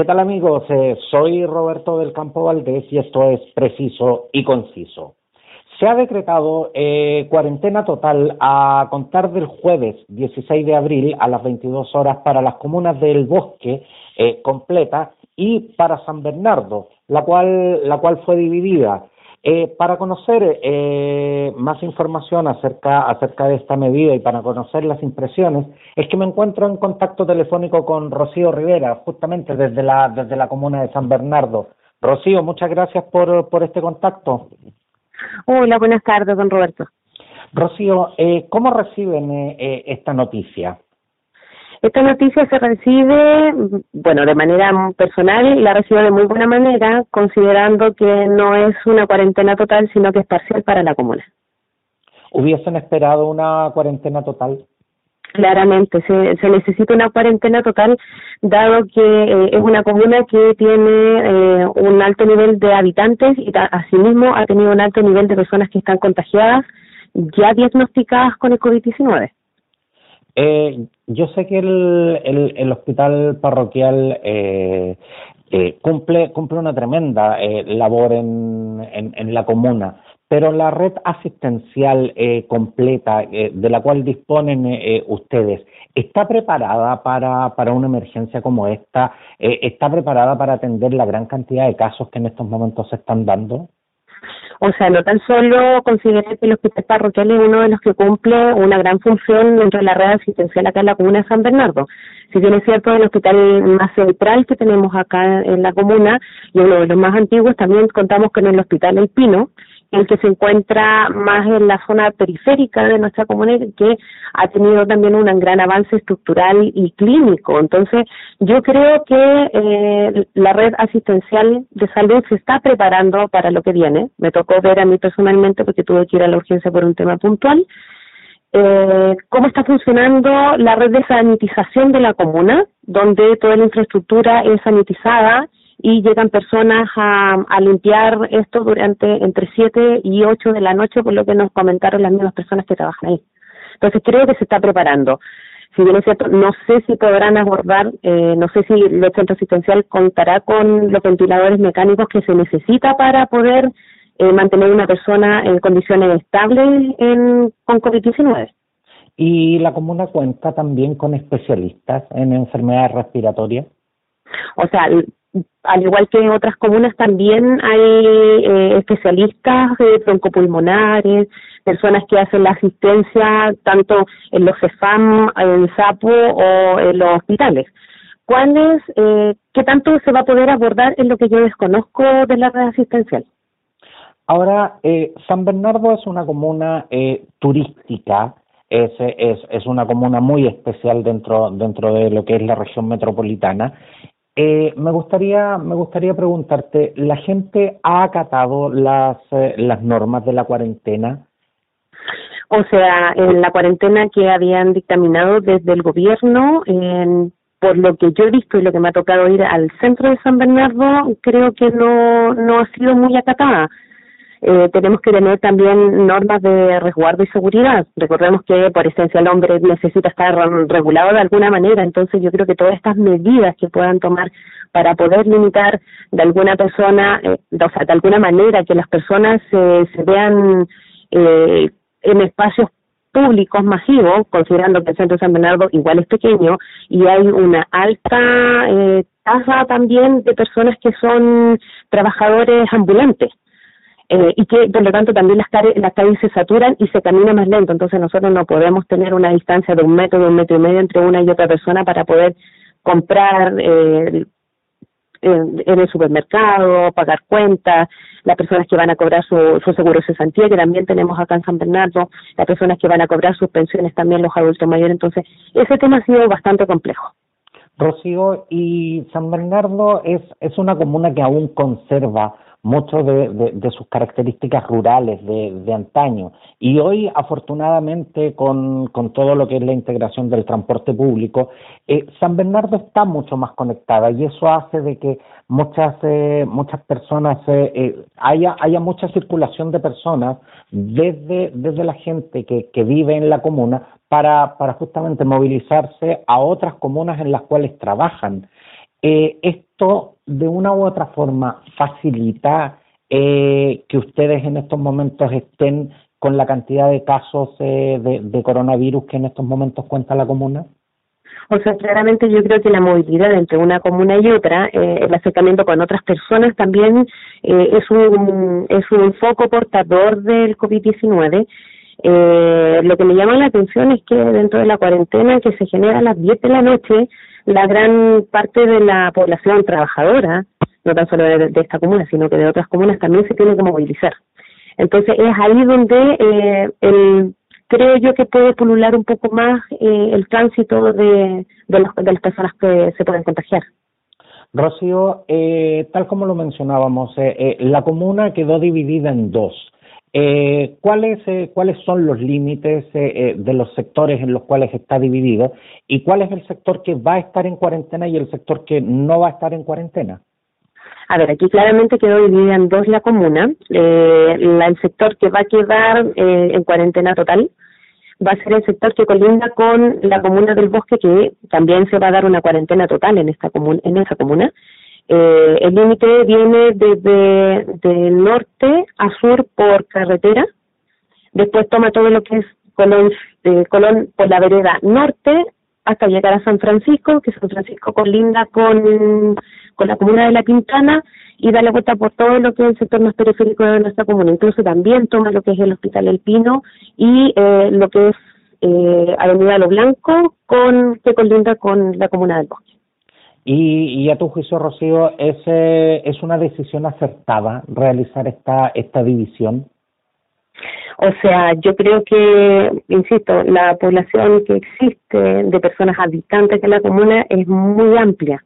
¿Qué tal amigos? Eh, soy Roberto del Campo Valdés y esto es preciso y conciso. Se ha decretado eh, cuarentena total a contar del jueves 16 de abril a las 22 horas para las comunas del Bosque eh, completa y para San Bernardo, la cual, la cual fue dividida. Eh, para conocer eh, más información acerca, acerca de esta medida y para conocer las impresiones, es que me encuentro en contacto telefónico con Rocío Rivera, justamente desde la, desde la comuna de San Bernardo. Rocío, muchas gracias por, por este contacto. Hola, buenas tardes, don Roberto. Rocío, eh, ¿cómo reciben eh, eh, esta noticia? Esta noticia se recibe, bueno, de manera personal, la recibo de muy buena manera, considerando que no es una cuarentena total, sino que es parcial para la comuna. ¿Hubiesen esperado una cuarentena total? Claramente, se, se necesita una cuarentena total, dado que eh, es una comuna que tiene eh, un alto nivel de habitantes y asimismo ha tenido un alto nivel de personas que están contagiadas, ya diagnosticadas con el COVID-19. Eh, yo sé que el, el, el hospital parroquial eh, eh, cumple, cumple una tremenda eh, labor en, en, en, la comuna, pero la red asistencial eh, completa eh, de la cual disponen ustedes, ¿está preparada para, para una emergencia como esta? ¿Está preparada para atender la gran cantidad de casos que en estos momentos se están dando? O sea, no tan solo consideré que el hospital parroquial es uno de los que cumple una gran función dentro de la red asistencial acá en la comuna de San Bernardo. Si bien es cierto, el hospital más central que tenemos acá en la comuna y uno de los más antiguos, también contamos con el hospital El Pino, el que se encuentra más en la zona periférica de nuestra comunidad, que ha tenido también un gran avance estructural y clínico. Entonces, yo creo que eh, la red asistencial de salud se está preparando para lo que viene. Me tocó ver a mí personalmente porque tuve que ir a la urgencia por un tema puntual. Eh, cómo está funcionando la red de sanitización de la comuna, donde toda la infraestructura es sanitizada y llegan personas a, a limpiar esto durante entre 7 y 8 de la noche, por lo que nos comentaron las mismas personas que trabajan ahí. Entonces creo que se está preparando. Si bien es cierto, no sé si podrán abordar, eh, no sé si el centro asistencial contará con los ventiladores mecánicos que se necesita para poder eh, mantener una persona en condiciones estables en, con COVID-19. ¿Y la comuna cuenta también con especialistas en enfermedades respiratorias? O sea, al igual que en otras comunas también hay eh, especialistas de broncopulmonares, personas que hacen la asistencia tanto en los CEFAM, en SAPO o en los hospitales. ¿Cuáles, eh, qué tanto se va a poder abordar en lo que yo desconozco de la red asistencial? Ahora, eh, San Bernardo es una comuna eh, turística, es, es, es una comuna muy especial dentro, dentro de lo que es la región metropolitana eh, me gustaría me gustaría preguntarte, ¿la gente ha acatado las eh, las normas de la cuarentena? O sea, en la cuarentena que habían dictaminado desde el gobierno, en, por lo que yo he visto y lo que me ha tocado ir al centro de San Bernardo, creo que no no ha sido muy acatada eh, tenemos que tener también normas de resguardo y seguridad. Recordemos que por esencia el hombre necesita estar regulado de alguna manera, entonces yo creo que todas estas medidas que puedan tomar para poder limitar de alguna persona, eh, o sea, de alguna manera que las personas eh, se vean eh, en espacios públicos masivos, considerando que el centro de San Bernardo igual es pequeño y hay una alta eh, tasa también de personas que son trabajadores ambulantes eh, y que por lo tanto también las, calles, las calles se saturan y se camina más lento, entonces nosotros no podemos tener una distancia de un metro, de un metro y medio entre una y otra persona para poder comprar eh, en, el supermercado, pagar cuentas, las personas que van a cobrar su, su seguro de cesantía, que también tenemos acá en San Bernardo, las personas que van a cobrar sus pensiones también, los adultos mayores, entonces ese tema ha sido bastante complejo. Rocío, y San Bernardo es, es una comuna que aún conserva mucho de, sus características rurales de, de antaño. Y hoy, afortunadamente, con, con, todo lo que es la integración del transporte público, eh, San Bernardo está mucho más conectada y eso hace de que muchas eh, muchas personas eh, eh, haya haya mucha circulación de personas desde desde la gente que, que vive en la comuna para para justamente movilizarse a otras comunas en las cuales trabajan eh, esto de una u otra forma facilita eh, que ustedes en estos momentos estén con la cantidad de casos eh, de, coronavirus que en estos momentos cuenta la comuna? O sea, claramente yo creo que la movilidad entre una comuna y otra, eh, el acercamiento con otras personas también eh, es, un, es un foco portador del COVID-19. Eh, lo que me llama la atención es que dentro de la cuarentena que se genera a las 10 de la noche, la gran parte de la población trabajadora, no tan solo de, esta comuna, sino que de otras comunas también se tiene que movilizar. Entonces es ahí donde eh, el, creo yo que puede pulular un poco más eh, el tránsito de, de, de las personas que se pueden contagiar. Rocío, eh, tal como lo mencionábamos, eh, eh la comuna quedó dividida en dos. Eh, ¿cuáles, eh, ¿Cuáles son los límites eh, de los sectores en los cuales está dividido y cuál es el sector que va a estar en cuarentena y el sector que no va a estar en cuarentena? A ver, aquí claramente quedó dividida en dos la comuna. Eh, el sector que va a quedar eh, en cuarentena total va a ser el sector que colinda con la comuna del Bosque, que también se va a dar una cuarentena total en esta en esa comuna. Eh, el límite viene desde de norte a sur por carretera, después toma todo lo que es Colón, Colón por la vereda norte hasta llegar a San Francisco, que San Francisco colinda con, la comuna de La Pintana y da la vuelta por todo lo que es el sector más periférico de nuestra comuna. Incluso también toma lo que es el Hospital El Pino y eh, lo que es eh, Avenida Lo Blanco, con, que colinda con la comuna del Bosque. Y, y a tu juicio, Rocío, ¿es, ¿es una decisión acertada realizar esta, esta división? O sea, yo creo que, insisto, la población que existe de personas habitantes de la comuna es muy amplia.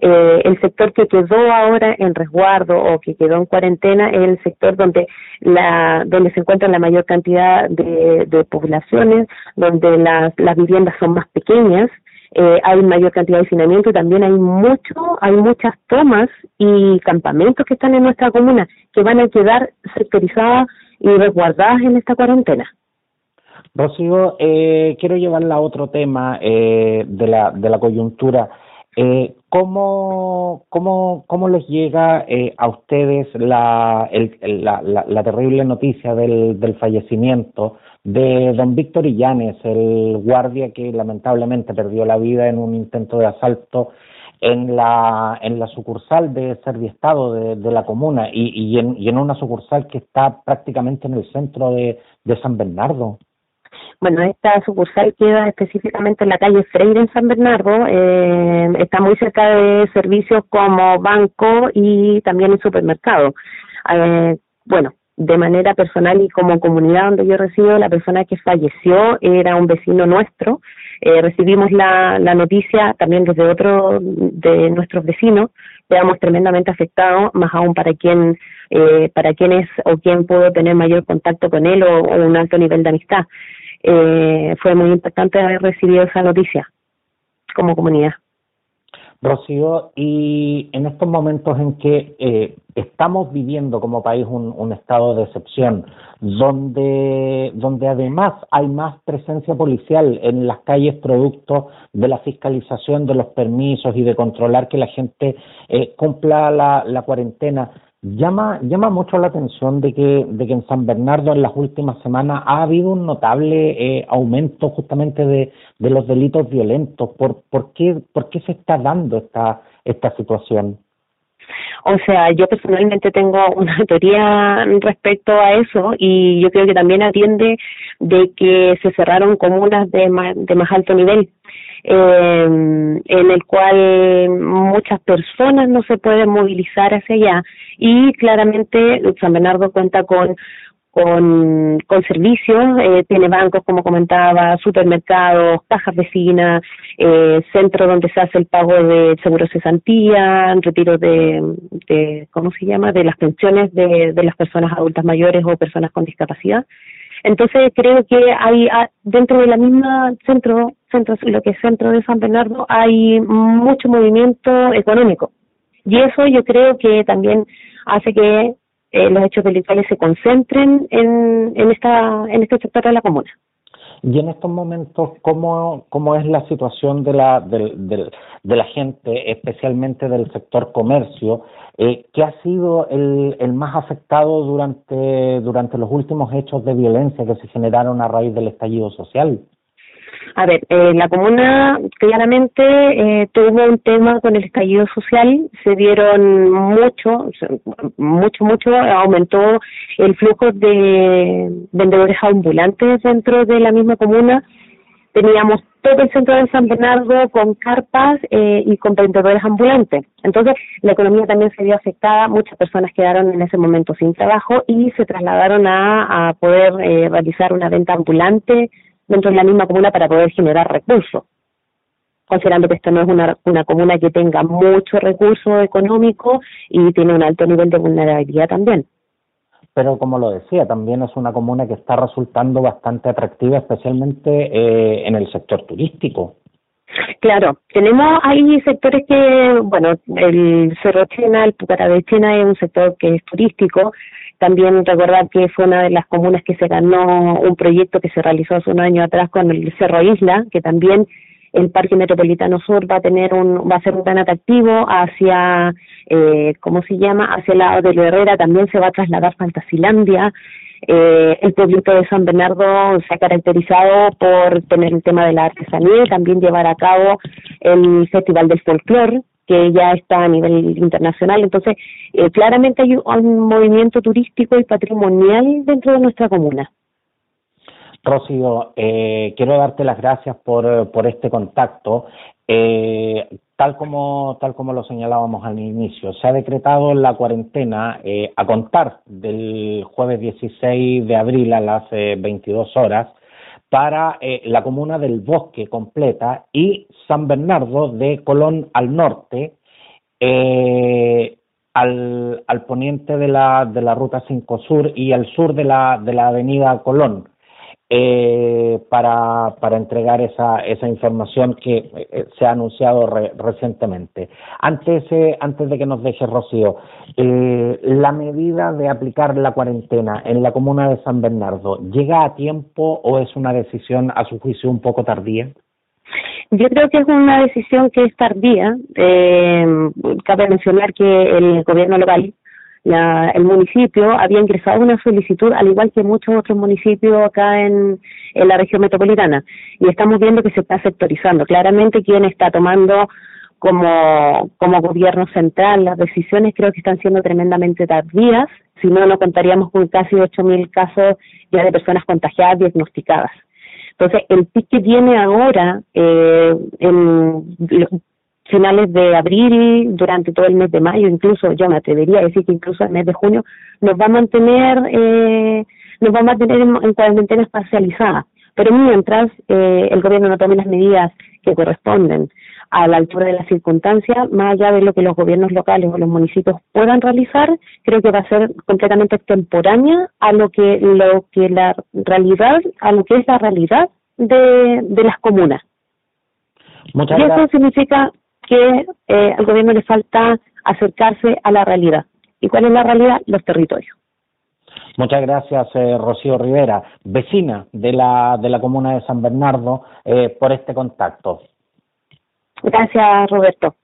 Eh, el sector que quedó ahora en resguardo o que quedó en cuarentena es el sector donde la donde se encuentra la mayor cantidad de, de poblaciones, donde las, las viviendas son más pequeñas, eh, hay mayor cantidad de hacinamiento y también hay mucho, hay muchas tomas y campamentos que están en nuestra comuna que van a quedar sectorizadas y resguardadas en esta cuarentena. Rocío, eh, quiero llevarla a otro tema eh, de, la, de la coyuntura. Eh, ¿cómo, cómo, ¿Cómo les llega eh, a ustedes la, la, la, la, terrible noticia del, del fallecimiento de don Víctor Illanes, el guardia que lamentablemente perdió la vida en un intento de asalto en la, en la sucursal de Serviestado de, de la comuna y, y, en, en una sucursal que está prácticamente en el centro de, de San Bernardo. Bueno, esta sucursal queda específicamente en la calle Freire en San Bernardo. Eh, está muy cerca de servicios como banco y también el supermercado. Eh, bueno, de manera personal y como comunidad donde yo resido, la persona que falleció era un vecino nuestro. Eh, recibimos la, la noticia también desde otro de nuestros vecinos. Quedamos tremendamente afectados, más aún para quien, eh, para quien es o quien pudo tener mayor contacto con él o, o un alto nivel de amistad. Eh, fue muy importante haber recibido esa noticia como comunidad. Rocío, y en estos momentos en que eh, estamos viviendo como país un, un, estado de excepción, donde, donde además hay más presencia policial en las calles producto de la fiscalización de los permisos y de controlar que la gente eh, cumpla la, la cuarentena, Llama, llama mucho la atención de que, de que en San Bernardo en las últimas semanas ha habido un notable eh, aumento justamente de, de los delitos violentos. ¿Por, por, qué, ¿Por qué se está dando esta, esta situación? O sea, yo personalmente tengo una teoría respecto a eso y yo creo que también atiende de que se cerraron comunas de más, de más alto nivel eh, en el cual muchas personas no se pueden movilizar hacia allá y claramente San Bernardo cuenta con con, con servicios, eh, tiene bancos, como comentaba, supermercados, cajas vecinas, eh, centro donde se hace el pago de seguro cesantía, retiro de, de, ¿cómo se llama?, de las pensiones de, de las personas adultas mayores o personas con discapacidad. Entonces creo que hay ah, dentro de la misma centro, centro lo que es centro de San Bernardo hay mucho movimiento económico y eso yo creo que también hace que eh, los hechos delictuales se concentren en, en esta en este sector de la comuna. Y en estos momentos, ¿cómo, cómo es la situación de la, de, la gente, especialmente del sector comercio, eh, que ha sido el, el más afectado durante, durante los últimos hechos de violencia que se generaron a raíz del estallido social? A ver, eh, la comuna claramente eh, tuvo un tema con el estallido social, se dieron mucho, mucho, mucho, aumentó el flujo de vendedores ambulantes dentro de la misma comuna. Teníamos todo el centro de San Bernardo con carpas eh, y con vendedores ambulantes. Entonces, la economía también se vio afectada, muchas personas quedaron en ese momento sin trabajo y se trasladaron a, a poder eh, realizar una venta ambulante dentro de la misma comuna para poder generar recursos, considerando que esto no es una, una comuna que tenga mucho recurso económico y tiene un alto nivel de vulnerabilidad también. Pero como lo decía, también es una comuna que está resultando bastante atractiva, especialmente eh, en el sector turístico. Claro, tenemos ahí sectores que, bueno, el Cerro Chena, el Chena es un sector que es turístico, también recordar que fue una de las comunas que se ganó un proyecto que se realizó hace un año atrás con el Cerro Isla, que también el Parque Metropolitano Sur va a tener un, va a ser un tan atractivo hacia, eh, ¿cómo se llama? Hacia el lado de Herrera también se va a trasladar Fantasilandia. Eh, el pueblito de San Bernardo se ha caracterizado por tener el tema de la artesanía y también llevar a cabo el Festival del Folclor, que ya está a nivel internacional. Entonces, eh, claramente hay un, movimiento turístico y patrimonial dentro de nuestra comuna. Rocío, eh, quiero darte las gracias por, por este contacto. Eh, tal como tal como lo señalábamos al inicio, se ha decretado la cuarentena eh, a contar del jueves 16 de abril a las 22 horas para eh, la comuna del Bosque completa y San Bernardo de Colón al norte, eh, al, al, poniente de la, de la Ruta 5 Sur y al sur de la, de la Avenida Colón eh, para, para entregar esa, esa información que eh, se ha anunciado recientemente. Antes, eh, antes de que nos deje Rocío, eh, la medida de aplicar la cuarentena en la comuna de San Bernardo, ¿llega a tiempo o es una decisión a su juicio un poco tardía? Yo creo que es una decisión que es tardía. Eh, cabe mencionar que el gobierno local la, el municipio había ingresado una solicitud, al igual que muchos otros municipios acá en, en la región metropolitana, y estamos viendo que se está sectorizando. Claramente, quien está tomando como, como gobierno central las decisiones creo que están siendo tremendamente tardías, si no, no contaríamos con casi 8.000 casos ya de personas contagiadas diagnosticadas. Entonces, el pic que viene ahora eh, en finales de abril, durante todo el mes de mayo, incluso yo me atrevería a decir que incluso el mes de junio, nos va a mantener, eh, nos va a mantener en, en cuarentena parcializada. Pero mientras eh, el gobierno no tome las medidas que corresponden a la altura de las circunstancias, más allá de lo que los gobiernos locales o los municipios puedan realizar, creo que va a ser completamente extemporánea a lo que lo que la realidad, a lo que es la realidad de, de las comunas. y eso significa que eh, al gobierno le falta acercarse a la realidad. ¿Y cuál es la realidad? Los territorios. Muchas gracias, eh, Rocío Rivera, vecina de la, de la comuna de San Bernardo, eh, por este contacto. Gracias, Roberto.